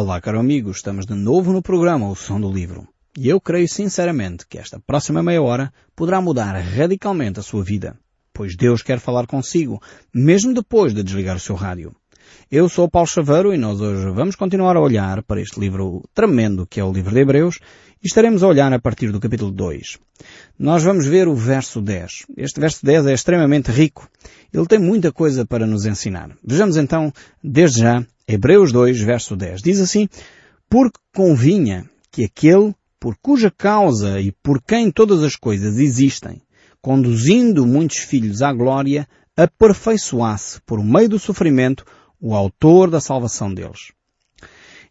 Olá, caro amigo, estamos de novo no programa O Som do Livro. E eu creio sinceramente que esta próxima meia hora poderá mudar radicalmente a sua vida, pois Deus quer falar consigo, mesmo depois de desligar o seu rádio. Eu sou Paulo Chaveiro e nós hoje vamos continuar a olhar para este livro tremendo que é o livro de Hebreus e estaremos a olhar a partir do capítulo 2. Nós vamos ver o verso 10. Este verso 10 é extremamente rico. Ele tem muita coisa para nos ensinar. Vejamos então, desde já, Hebreus 2, verso 10. Diz assim, Porque convinha que aquele por cuja causa e por quem todas as coisas existem, conduzindo muitos filhos à glória, aperfeiçoasse por meio do sofrimento o autor da salvação deles.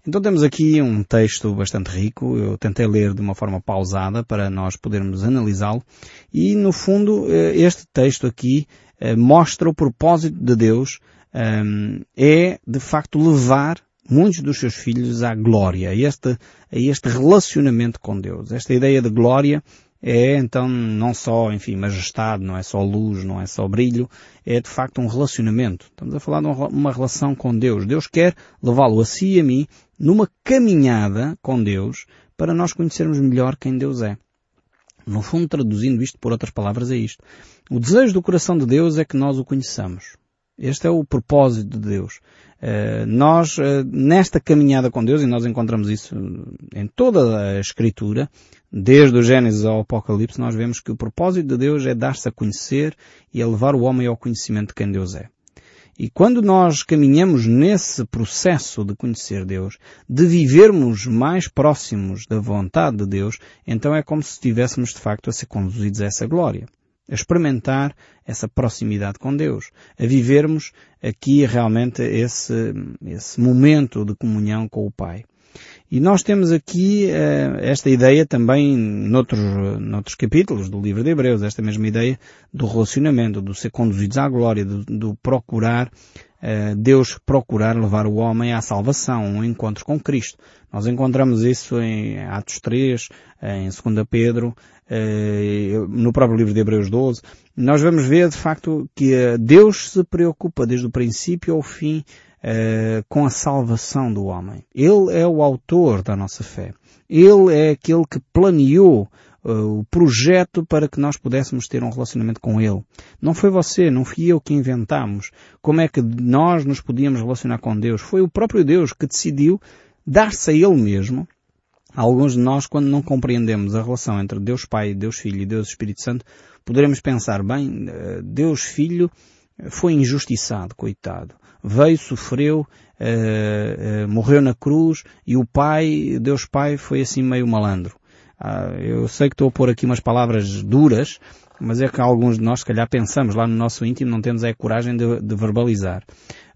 Então temos aqui um texto bastante rico, eu tentei ler de uma forma pausada para nós podermos analisá-lo e no fundo eh, este texto aqui eh, mostra o propósito de Deus ehm, é de facto levar muitos dos seus filhos à glória, a este, a este relacionamento com Deus. Esta ideia de glória é então não só, enfim, majestade, não é só luz, não é só brilho, é de facto um relacionamento. Estamos a falar de uma relação com Deus. Deus quer levá-lo a si e a mim numa caminhada com Deus para nós conhecermos melhor quem Deus é. No fundo, traduzindo isto por outras palavras, é isto. O desejo do coração de Deus é que nós o conheçamos. Este é o propósito de Deus. Uh, nós, uh, nesta caminhada com Deus, e nós encontramos isso em toda a Escritura, desde o Gênesis ao Apocalipse, nós vemos que o propósito de Deus é dar-se a conhecer e a levar o homem ao conhecimento de quem Deus é. E quando nós caminhamos nesse processo de conhecer Deus, de vivermos mais próximos da vontade de Deus, então é como se estivéssemos de facto a ser conduzidos a essa glória a experimentar essa proximidade com Deus, a vivermos aqui realmente esse, esse momento de comunhão com o Pai. E nós temos aqui uh, esta ideia também noutros, noutros capítulos do livro de Hebreus, esta mesma ideia do relacionamento, do ser conduzidos à glória, do, do procurar, uh, Deus procurar levar o homem à salvação, um encontro com Cristo. Nós encontramos isso em Atos 3, em 2 Pedro, eh, no próprio livro de Hebreus 12, nós vamos ver de facto que eh, Deus se preocupa desde o princípio ao fim eh, com a salvação do homem. Ele é o autor da nossa fé. Ele é aquele que planeou o projeto para que nós pudéssemos ter um relacionamento com Ele. Não foi você, não fui eu que inventamos como é que nós nos podíamos relacionar com Deus. Foi o próprio Deus que decidiu dar-se a Ele mesmo Alguns de nós, quando não compreendemos a relação entre Deus Pai, Deus Filho e Deus Espírito Santo, poderemos pensar, bem, eh, Deus Filho foi injustiçado, coitado. Veio, sofreu, uh, uh, morreu na cruz e o Pai, Deus Pai, foi assim meio malandro. Uh, eu sei que estou a pôr aqui umas palavras duras, mas é que alguns de nós, se calhar, pensamos lá no nosso íntimo, não temos a coragem de, de verbalizar.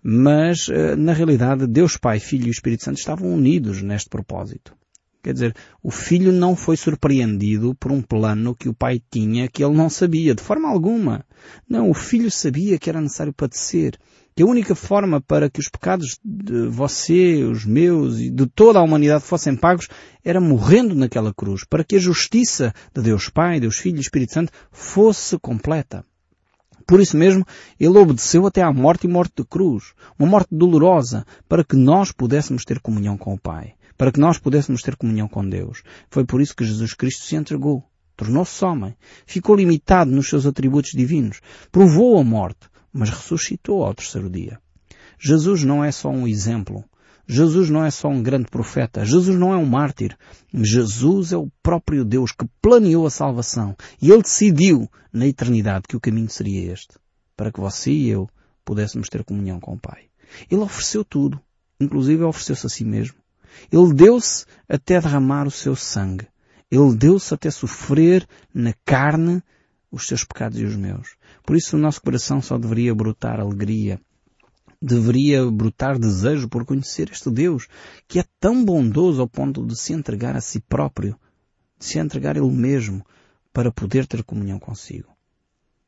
Mas, na realidade, Deus Pai, Filho e Espírito Santo estavam unidos neste propósito. Quer dizer, o filho não foi surpreendido por um plano que o pai tinha que ele não sabia, de forma alguma. Não, o filho sabia que era necessário padecer. Que a única forma para que os pecados de você, os meus e de toda a humanidade fossem pagos era morrendo naquela cruz, para que a justiça de Deus Pai, Deus Filho e Espírito Santo fosse completa. Por isso mesmo, ele obedeceu até à morte e morte de cruz, uma morte dolorosa, para que nós pudéssemos ter comunhão com o Pai para que nós pudéssemos ter comunhão com Deus. Foi por isso que Jesus Cristo se entregou. Tornou-se homem. Ficou limitado nos seus atributos divinos. Provou a morte, mas ressuscitou ao terceiro dia. Jesus não é só um exemplo. Jesus não é só um grande profeta. Jesus não é um mártir. Jesus é o próprio Deus que planeou a salvação. E Ele decidiu na eternidade que o caminho seria este. Para que você e eu pudéssemos ter comunhão com o Pai. Ele ofereceu tudo. Inclusive ofereceu-se a si mesmo. Ele deu-se até derramar o seu sangue. Ele deu-se até sofrer na carne os seus pecados e os meus. Por isso o nosso coração só deveria brotar alegria. Deveria brotar desejo por conhecer este Deus que é tão bondoso ao ponto de se entregar a si próprio, de se entregar Ele mesmo para poder ter comunhão consigo.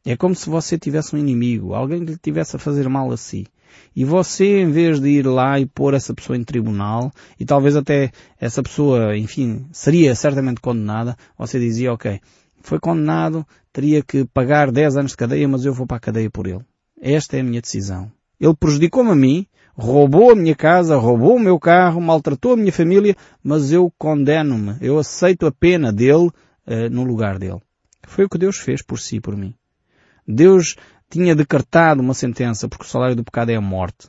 É como se você tivesse um inimigo, alguém que lhe tivesse a fazer mal a si. E você, em vez de ir lá e pôr essa pessoa em tribunal, e talvez até essa pessoa, enfim, seria certamente condenada, você dizia, ok, foi condenado, teria que pagar 10 anos de cadeia, mas eu vou para a cadeia por ele. Esta é a minha decisão. Ele prejudicou-me a mim, roubou a minha casa, roubou o meu carro, maltratou a minha família, mas eu condeno-me, eu aceito a pena dele uh, no lugar dele. Foi o que Deus fez por si, por mim. Deus tinha decretado uma sentença porque o salário do pecado é a morte.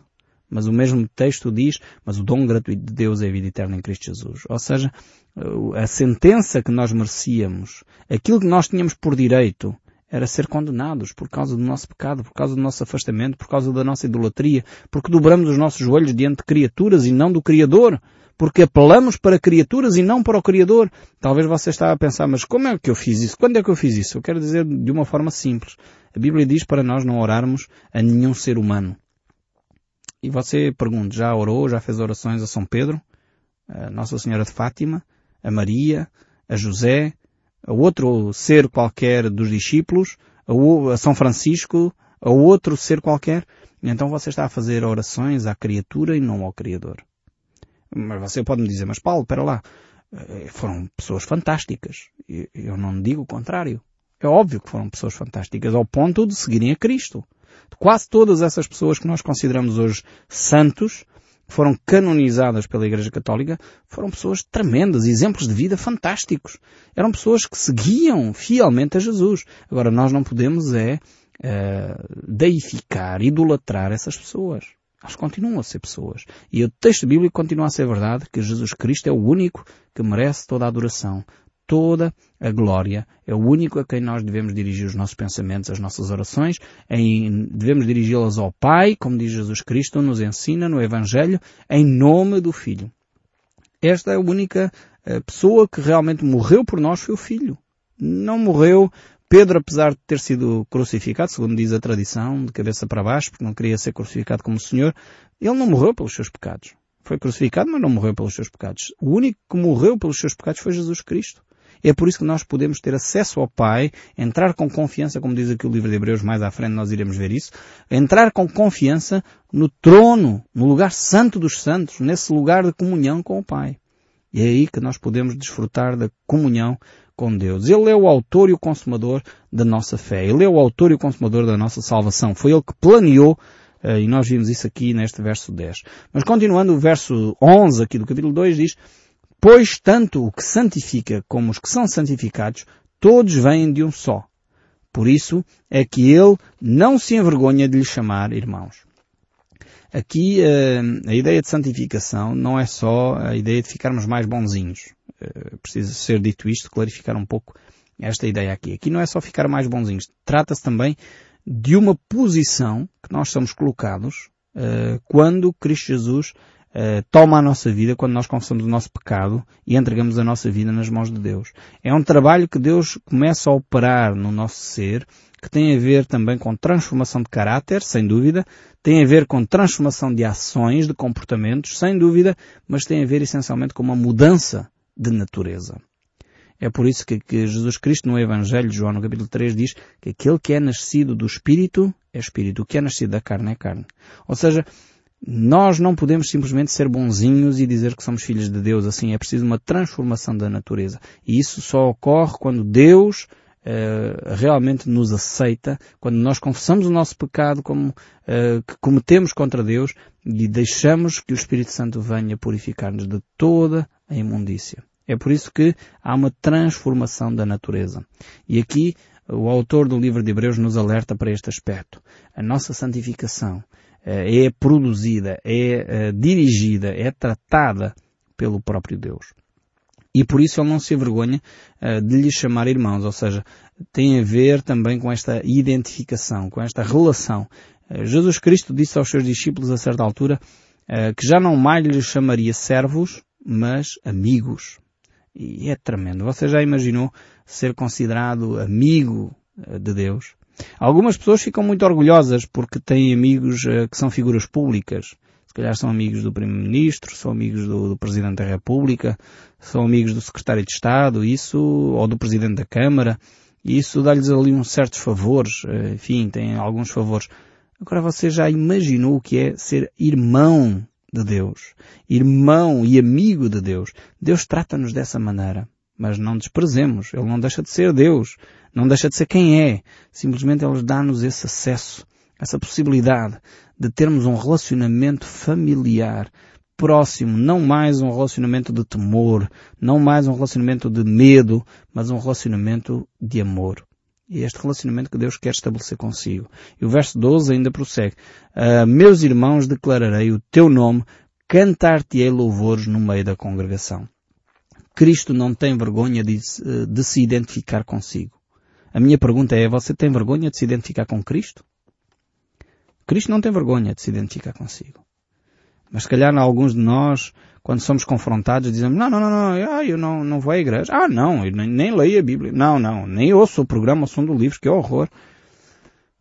Mas o mesmo texto diz, mas o dom gratuito de Deus é a vida eterna em Cristo Jesus. Ou seja, a sentença que nós merecíamos, aquilo que nós tínhamos por direito, era ser condenados por causa do nosso pecado, por causa do nosso afastamento, por causa da nossa idolatria, porque dobramos os nossos joelhos diante de criaturas e não do Criador, porque apelamos para criaturas e não para o Criador. Talvez você estava a pensar, mas como é que eu fiz isso? Quando é que eu fiz isso? Eu quero dizer de uma forma simples. A Bíblia diz para nós não orarmos a nenhum ser humano. E você pergunta, já orou, já fez orações a São Pedro, a Nossa Senhora de Fátima, a Maria, a José, a outro ser qualquer dos discípulos, a, São Francisco, a outro ser qualquer. Então você está a fazer orações à criatura e não ao Criador. Mas você pode me dizer, mas Paulo, espera lá, eh, foram pessoas fantásticas. Eu não digo o contrário. É óbvio que foram pessoas fantásticas ao ponto de seguirem a Cristo. Quase todas essas pessoas que nós consideramos hoje santos, foram canonizadas pela Igreja Católica foram pessoas tremendas, exemplos de vida fantásticos. Eram pessoas que seguiam fielmente a Jesus. Agora, nós não podemos é uh, deificar, idolatrar essas pessoas. Elas continuam a ser pessoas. E o texto bíblico continua a ser verdade que Jesus Cristo é o único que merece toda a adoração, toda a glória. É o único a quem nós devemos dirigir os nossos pensamentos, as nossas orações, em, devemos dirigi-las ao Pai, como diz Jesus Cristo, nos ensina no Evangelho, em nome do Filho. Esta é a única eh, pessoa que realmente morreu por nós, foi o Filho. Não morreu Pedro, apesar de ter sido crucificado, segundo diz a tradição, de cabeça para baixo, porque não queria ser crucificado como o Senhor, ele não morreu pelos seus pecados. Foi crucificado, mas não morreu pelos seus pecados. O único que morreu pelos seus pecados foi Jesus Cristo. É por isso que nós podemos ter acesso ao Pai, entrar com confiança, como diz aqui o livro de Hebreus, mais à frente nós iremos ver isso, entrar com confiança no trono, no lugar santo dos santos, nesse lugar de comunhão com o Pai. E é aí que nós podemos desfrutar da comunhão com Deus. Ele é o autor e o consumador da nossa fé. Ele é o autor e o consumador da nossa salvação. Foi Ele que planeou eh, e nós vimos isso aqui neste verso 10. Mas continuando o verso 11 aqui do capítulo 2 diz Pois tanto o que santifica como os que são santificados, todos vêm de um só. Por isso é que ele não se envergonha de lhe chamar irmãos. Aqui eh, a ideia de santificação não é só a ideia de ficarmos mais bonzinhos. Eh, precisa ser dito isto, clarificar um pouco esta ideia aqui. Aqui não é só ficar mais bonzinhos. Trata-se também de uma posição que nós somos colocados uh, quando Cristo Jesus uh, toma a nossa vida, quando nós confessamos o nosso pecado e entregamos a nossa vida nas mãos de Deus. É um trabalho que Deus começa a operar no nosso ser, que tem a ver também com transformação de caráter, sem dúvida, tem a ver com transformação de ações, de comportamentos, sem dúvida, mas tem a ver essencialmente com uma mudança de natureza. É por isso que, que, Jesus Cristo no Evangelho de João, no capítulo 3, diz que aquele que é nascido do Espírito é Espírito, o que é nascido da carne é carne. Ou seja, nós não podemos simplesmente ser bonzinhos e dizer que somos filhos de Deus. Assim, é preciso uma transformação da natureza. E isso só ocorre quando Deus uh, realmente nos aceita, quando nós confessamos o nosso pecado como uh, que cometemos contra Deus e deixamos que o Espírito Santo venha purificar-nos de toda a imundícia. É por isso que há uma transformação da natureza. E aqui o autor do livro de Hebreus nos alerta para este aspecto. A nossa santificação é produzida, é eh, dirigida, é tratada pelo próprio Deus. E por isso ele não se envergonha eh, de lhe chamar irmãos, ou seja, tem a ver também com esta identificação, com esta relação. Jesus Cristo disse aos seus discípulos a certa altura que já não mais lhes chamaria servos, mas amigos. E é tremendo. Você já imaginou ser considerado amigo de Deus? Algumas pessoas ficam muito orgulhosas porque têm amigos eh, que são figuras públicas. Se calhar são amigos do Primeiro-Ministro, são amigos do, do, Presidente da República, são amigos do Secretário de Estado, isso, ou do Presidente da Câmara. Isso dá-lhes ali uns certos favores, eh, enfim, têm alguns favores. Agora você já imaginou o que é ser irmão de Deus, irmão e amigo de Deus. Deus trata-nos dessa maneira. Mas não desprezemos. Ele não deixa de ser Deus. Não deixa de ser quem é. Simplesmente Ele dá-nos esse acesso essa possibilidade de termos um relacionamento familiar próximo, não mais um relacionamento de temor, não mais um relacionamento de medo, mas um relacionamento de amor. E este relacionamento que Deus quer estabelecer consigo. E o verso 12 ainda prossegue. Uh, meus irmãos, declararei o teu nome, cantar-te-ei louvores no meio da congregação. Cristo não tem vergonha de, de se identificar consigo. A minha pergunta é, você tem vergonha de se identificar com Cristo? Cristo não tem vergonha de se identificar consigo. Mas se calhar alguns de nós, quando somos confrontados, dizemos, não, não, não, não, eu não, não vou à igreja. Ah, não, eu nem, nem leio a Bíblia. Não, não, nem ouço o programa o som do livro, que horror.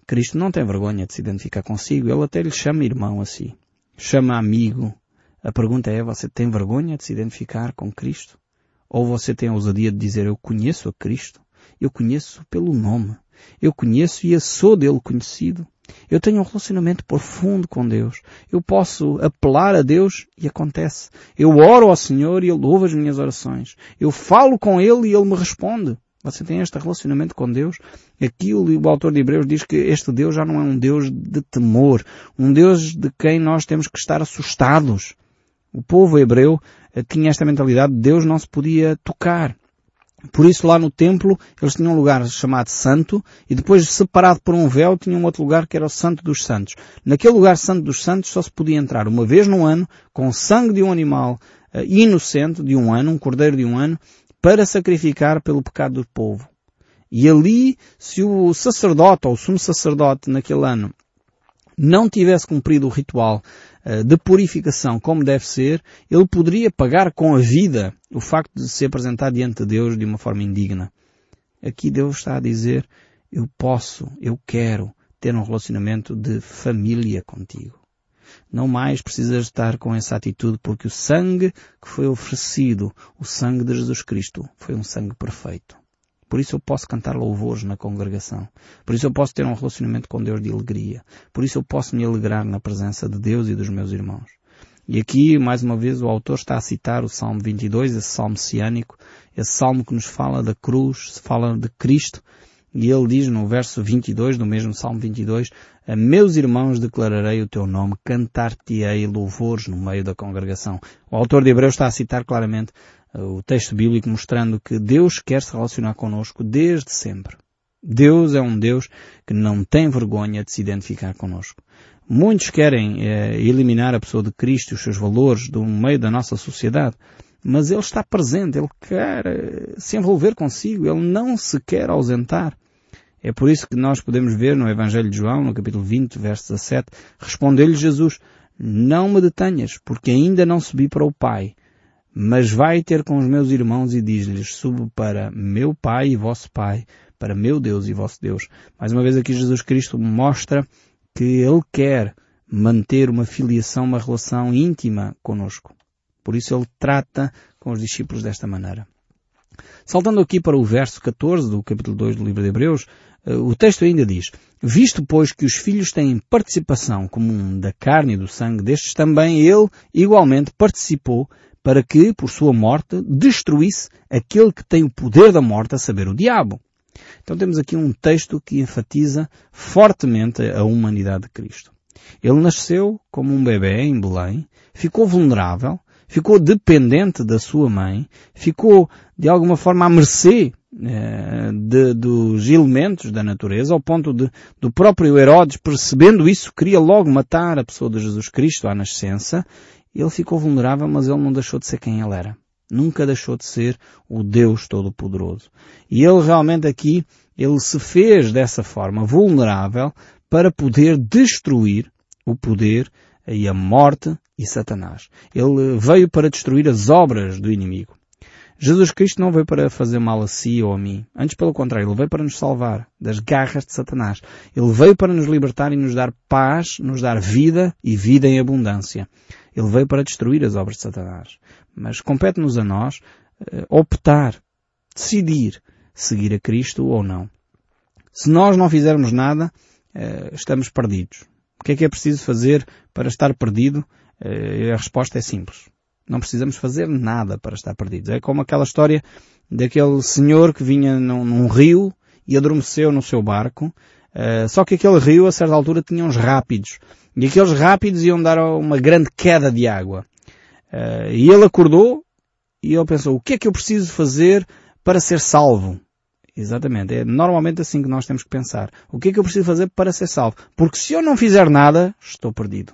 Cristo não tem vergonha de se identificar consigo. Ele até lhe chama irmão assim. Chama amigo. A pergunta é, você tem vergonha de se identificar com Cristo? Ou você tem a ousadia de dizer, eu conheço a Cristo? Eu conheço pelo nome. Eu conheço e sou dele conhecido. Eu tenho um relacionamento profundo com Deus. Eu posso apelar a Deus e acontece. Eu oro ao Senhor e Ele ouve as minhas orações. Eu falo com Ele e Ele me responde. Você tem este relacionamento com Deus? Aqui o autor de Hebreus diz que este Deus já não é um Deus de temor, um Deus de quem nós temos que estar assustados. O povo hebreu tinha esta mentalidade de Deus não se podia tocar. Por isso lá no templo eles tinham um lugar chamado Santo e depois separado por um véu tinham um outro lugar que era o Santo dos Santos. Naquele lugar Santo dos Santos só se podia entrar uma vez no ano com sangue de um animal uh, inocente de um ano, um cordeiro de um ano, para sacrificar pelo pecado do povo. E ali, se o sacerdote ou o sumo sacerdote naquele ano não tivesse cumprido o ritual uh, de purificação como deve ser, ele poderia pagar com a vida o facto de se apresentar diante de Deus de uma forma indigna. Aqui Deus está a dizer, eu posso, eu quero ter um relacionamento de família contigo. Não mais precisas estar com essa atitude porque o sangue que foi oferecido, o sangue de Jesus Cristo, foi um sangue perfeito. Por isso eu posso cantar louvores na congregação. Por isso eu posso ter um relacionamento com Deus de alegria. Por isso eu posso me alegrar na presença de Deus e dos meus irmãos. E aqui, mais uma vez, o autor está a citar o Salmo 22, esse salmo ciânico, esse salmo que nos fala da cruz, fala de Cristo, e ele diz no verso 22 do mesmo Salmo 22, a meus irmãos declararei o teu nome, cantar-te-ei louvores no meio da congregação. O autor de Hebreus está a citar claramente o texto bíblico mostrando que Deus quer se relacionar connosco desde sempre. Deus é um Deus que não tem vergonha de se identificar connosco. Muitos querem eh, eliminar a pessoa de Cristo e os seus valores do meio da nossa sociedade, mas Ele está presente, Ele quer eh, se envolver consigo, Ele não se quer ausentar. É por isso que nós podemos ver no Evangelho de João, no capítulo 20, verso 17, respondeu-lhe Jesus, não me detenhas, porque ainda não subi para o Pai, mas vai ter com os meus irmãos e diz-lhes, subo para meu Pai e vosso Pai, para meu Deus e vosso Deus. Mais uma vez aqui Jesus Cristo mostra que Ele quer manter uma filiação, uma relação íntima conosco. Por isso Ele trata com os discípulos desta maneira. Saltando aqui para o verso 14 do capítulo 2 do livro de Hebreus, eh, o texto ainda diz, Visto pois que os filhos têm participação comum da carne e do sangue destes, também ele igualmente participou para que, por sua morte, destruísse aquele que tem o poder da morte, a saber, o diabo. Então temos aqui um texto que enfatiza fortemente a humanidade de Cristo. Ele nasceu como um bebê em Belém, ficou vulnerável, ficou dependente da sua mãe, ficou de alguma forma à mercê eh, de, dos elementos da natureza, ao ponto de, do próprio Herodes, percebendo isso, queria logo matar a pessoa de Jesus Cristo à nascença, ele ficou vulnerável, mas ele não deixou de ser quem ele era. Nunca deixou de ser o Deus Todo-Poderoso. E ele realmente aqui, ele se fez dessa forma vulnerável para poder destruir o poder e a morte e Satanás. Ele veio para destruir as obras do inimigo. Jesus Cristo não veio para fazer mal a si ou a mim. Antes, pelo contrário, Ele veio para nos salvar das garras de Satanás. Ele veio para nos libertar e nos dar paz, nos dar vida e vida em abundância. Ele veio para destruir as obras de Satanás. Mas compete-nos a nós uh, optar, decidir seguir a Cristo ou não. Se nós não fizermos nada, uh, estamos perdidos. O que é que é preciso fazer para estar perdido? Uh, a resposta é simples. Não precisamos fazer nada para estar perdidos. É como aquela história daquele senhor que vinha num, num rio e adormeceu no seu barco Uh, só que aquele rio, a certa altura, tinha uns rápidos. E aqueles rápidos iam dar uma grande queda de água. Uh, e ele acordou e ele pensou, o que é que eu preciso fazer para ser salvo? Exatamente. É normalmente assim que nós temos que pensar. O que é que eu preciso fazer para ser salvo? Porque se eu não fizer nada, estou perdido.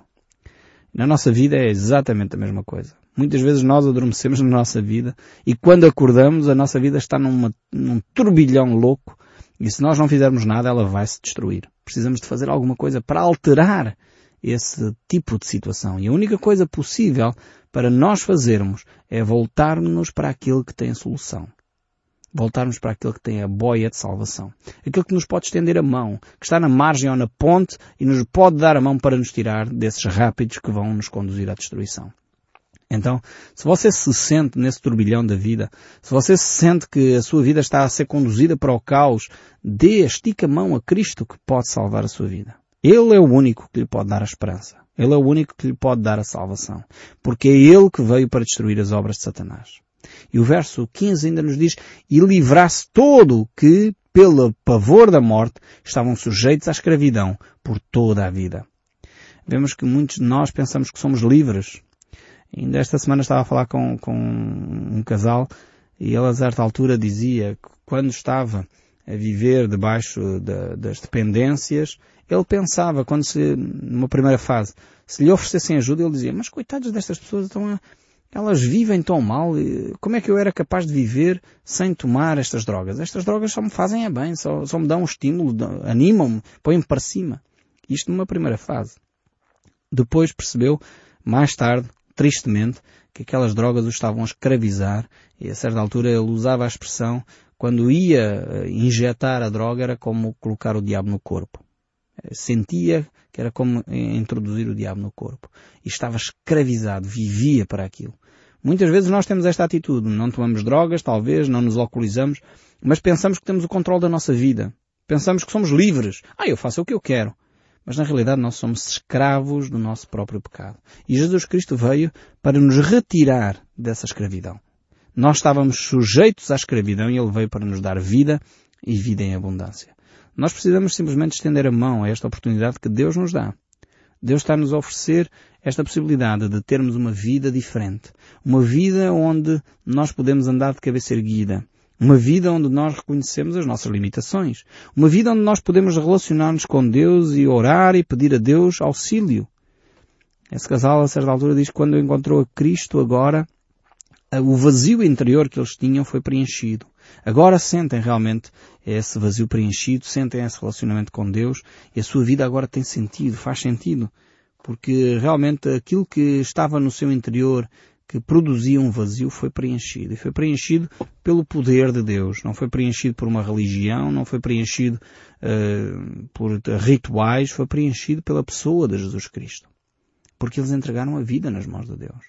Na nossa vida é exatamente a mesma coisa. Muitas vezes nós adormecemos na nossa vida e quando acordamos a nossa vida está numa, num turbilhão louco e se nós não fizermos nada ela vai se destruir. Precisamos de fazer alguma coisa para alterar esse tipo de situação. E a única coisa possível para nós fazermos é voltarmos para aquilo que tem a solução. Voltarmos para aquilo que tem a boia de salvação. Aquilo que nos pode estender a mão, que está na margem ou na ponte e nos pode dar a mão para nos tirar desses rápidos que vão nos conduzir à destruição. Então, se você se sente nesse turbilhão da vida, se você se sente que a sua vida está a ser conduzida para o caos, dê, estica a mão a Cristo que pode salvar a sua vida. Ele é o único que lhe pode dar a esperança. Ele é o único que lhe pode dar a salvação. Porque é Ele que veio para destruir as obras de Satanás. E o verso 15 ainda nos diz, e livrasse todo que, pelo pavor da morte, estavam sujeitos à escravidão por toda a vida. Vemos que muitos de nós pensamos que somos livres. Ainda esta semana estava a falar com, com um casal e ele a certa altura dizia que quando estava a viver debaixo de, das dependências, ele pensava, quando se, numa primeira fase, se lhe oferecessem ajuda, ele dizia, mas coitados destas pessoas estão a, elas vivem tão mal, como é que eu era capaz de viver sem tomar estas drogas? Estas drogas só me fazem é bem, só, só me dão um estímulo, animam-me, põem-me para cima. Isto numa primeira fase. Depois percebeu, mais tarde, tristemente, que aquelas drogas o estavam a escravizar e a certa altura ele usava a expressão quando ia eh, injetar a droga era como colocar o diabo no corpo. Eh, sentia que era como introduzir o diabo no corpo. E estava escravizado, vivia para aquilo. Muitas vezes nós temos esta atitude. Não tomamos drogas, talvez, não nos alcoolizamos, mas pensamos que temos o controle da nossa vida. Pensamos que somos livres. Ah, eu faço o que eu quero. Mas na realidade nós somos escravos do nosso próprio pecado. E Jesus Cristo veio para nos retirar dessa escravidão. Nós estávamos sujeitos à escravidão e Ele veio para nos dar vida e vida em abundância. Nós precisamos simplesmente estender a mão a esta oportunidade que Deus nos dá. Deus está-nos a oferecer esta possibilidade de termos uma vida diferente. Uma vida onde nós podemos andar de cabeça erguida. Uma vida onde nós reconhecemos as nossas limitações. Uma vida onde nós podemos relacionar-nos com Deus e orar e pedir a Deus auxílio. Esse casal, a certa altura, diz que quando encontrou a Cristo agora, o vazio interior que eles tinham foi preenchido. Agora sentem realmente esse vazio preenchido, sentem esse relacionamento com Deus e a sua vida agora tem sentido, faz sentido. Porque realmente aquilo que estava no seu interior, que produzia um vazio, foi preenchido. E foi preenchido pelo poder de Deus. Não foi preenchido por uma religião, não foi preenchido uh, por rituais, foi preenchido pela pessoa de Jesus Cristo. Porque eles entregaram a vida nas mãos de Deus.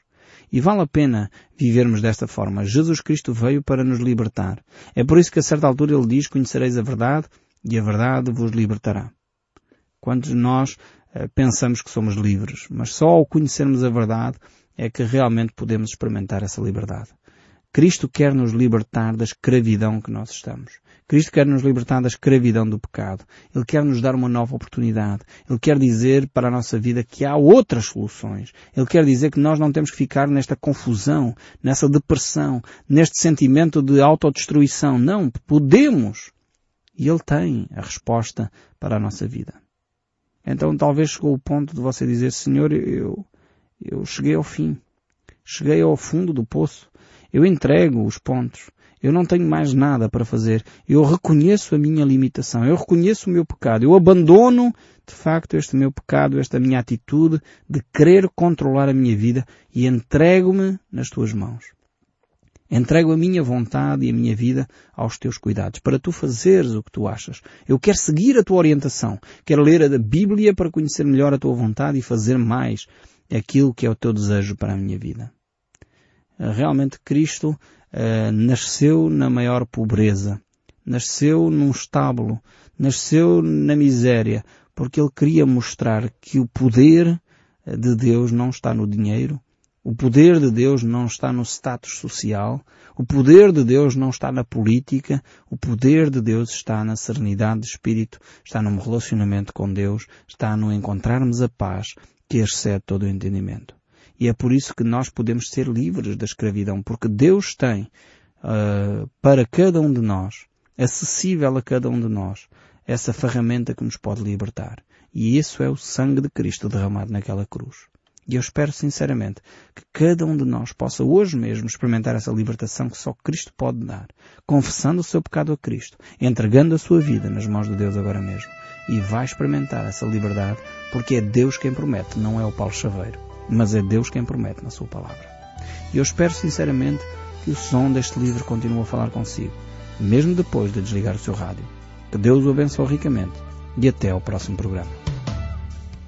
E vale a pena vivermos desta forma. Jesus Cristo veio para nos libertar. É por isso que a certa altura ele diz, conhecereis a verdade e a verdade vos libertará. Quantos nós uh, pensamos que somos livres, mas só ao conhecermos a verdade é que realmente podemos experimentar essa liberdade. Cristo quer nos libertar da escravidão que nós estamos. Cristo quer nos libertar da escravidão do pecado. Ele quer nos dar uma nova oportunidade. Ele quer dizer para a nossa vida que há outras soluções. Ele quer dizer que nós não temos que ficar nesta confusão, nessa depressão, neste sentimento de autodestruição. Não, podemos. E Ele tem a resposta para a nossa vida. Então talvez chegou o ponto de você dizer, Senhor, eu, eu cheguei ao fim. Cheguei ao fundo do poço. Eu entrego os pontos. Eu não tenho mais nada para fazer. Eu reconheço a minha limitação. Eu reconheço o meu pecado. Eu abandono, de facto, este meu pecado, esta minha atitude de querer controlar a minha vida e entrego-me nas tuas mãos. Entrego a minha vontade e a minha vida aos teus cuidados, para tu fazeres o que tu achas. Eu quero seguir a tua orientação. Quero ler a Bíblia para conhecer melhor a tua vontade e fazer mais aquilo que é o teu desejo para a minha vida. Realmente Cristo uh, nasceu na maior pobreza, nasceu num estábulo, nasceu na miséria, porque ele queria mostrar que o poder de Deus não está no dinheiro, O poder de Deus não está no status social, o poder de Deus não está na política, o poder de Deus está na serenidade de espírito, está no relacionamento com Deus, está no encontrarmos a paz que excede todo o entendimento. E é por isso que nós podemos ser livres da escravidão, porque Deus tem uh, para cada um de nós, acessível a cada um de nós, essa ferramenta que nos pode libertar. E isso é o sangue de Cristo derramado naquela cruz. E eu espero sinceramente que cada um de nós possa hoje mesmo experimentar essa libertação que só Cristo pode dar, confessando o seu pecado a Cristo, entregando a sua vida nas mãos de Deus agora mesmo. E vai experimentar essa liberdade porque é Deus quem promete, não é o Paulo Chaveiro, mas é Deus quem promete na sua palavra. E eu espero sinceramente que o som deste livro continue a falar consigo, mesmo depois de desligar o seu rádio. Que Deus o abençoe ricamente e até ao próximo programa.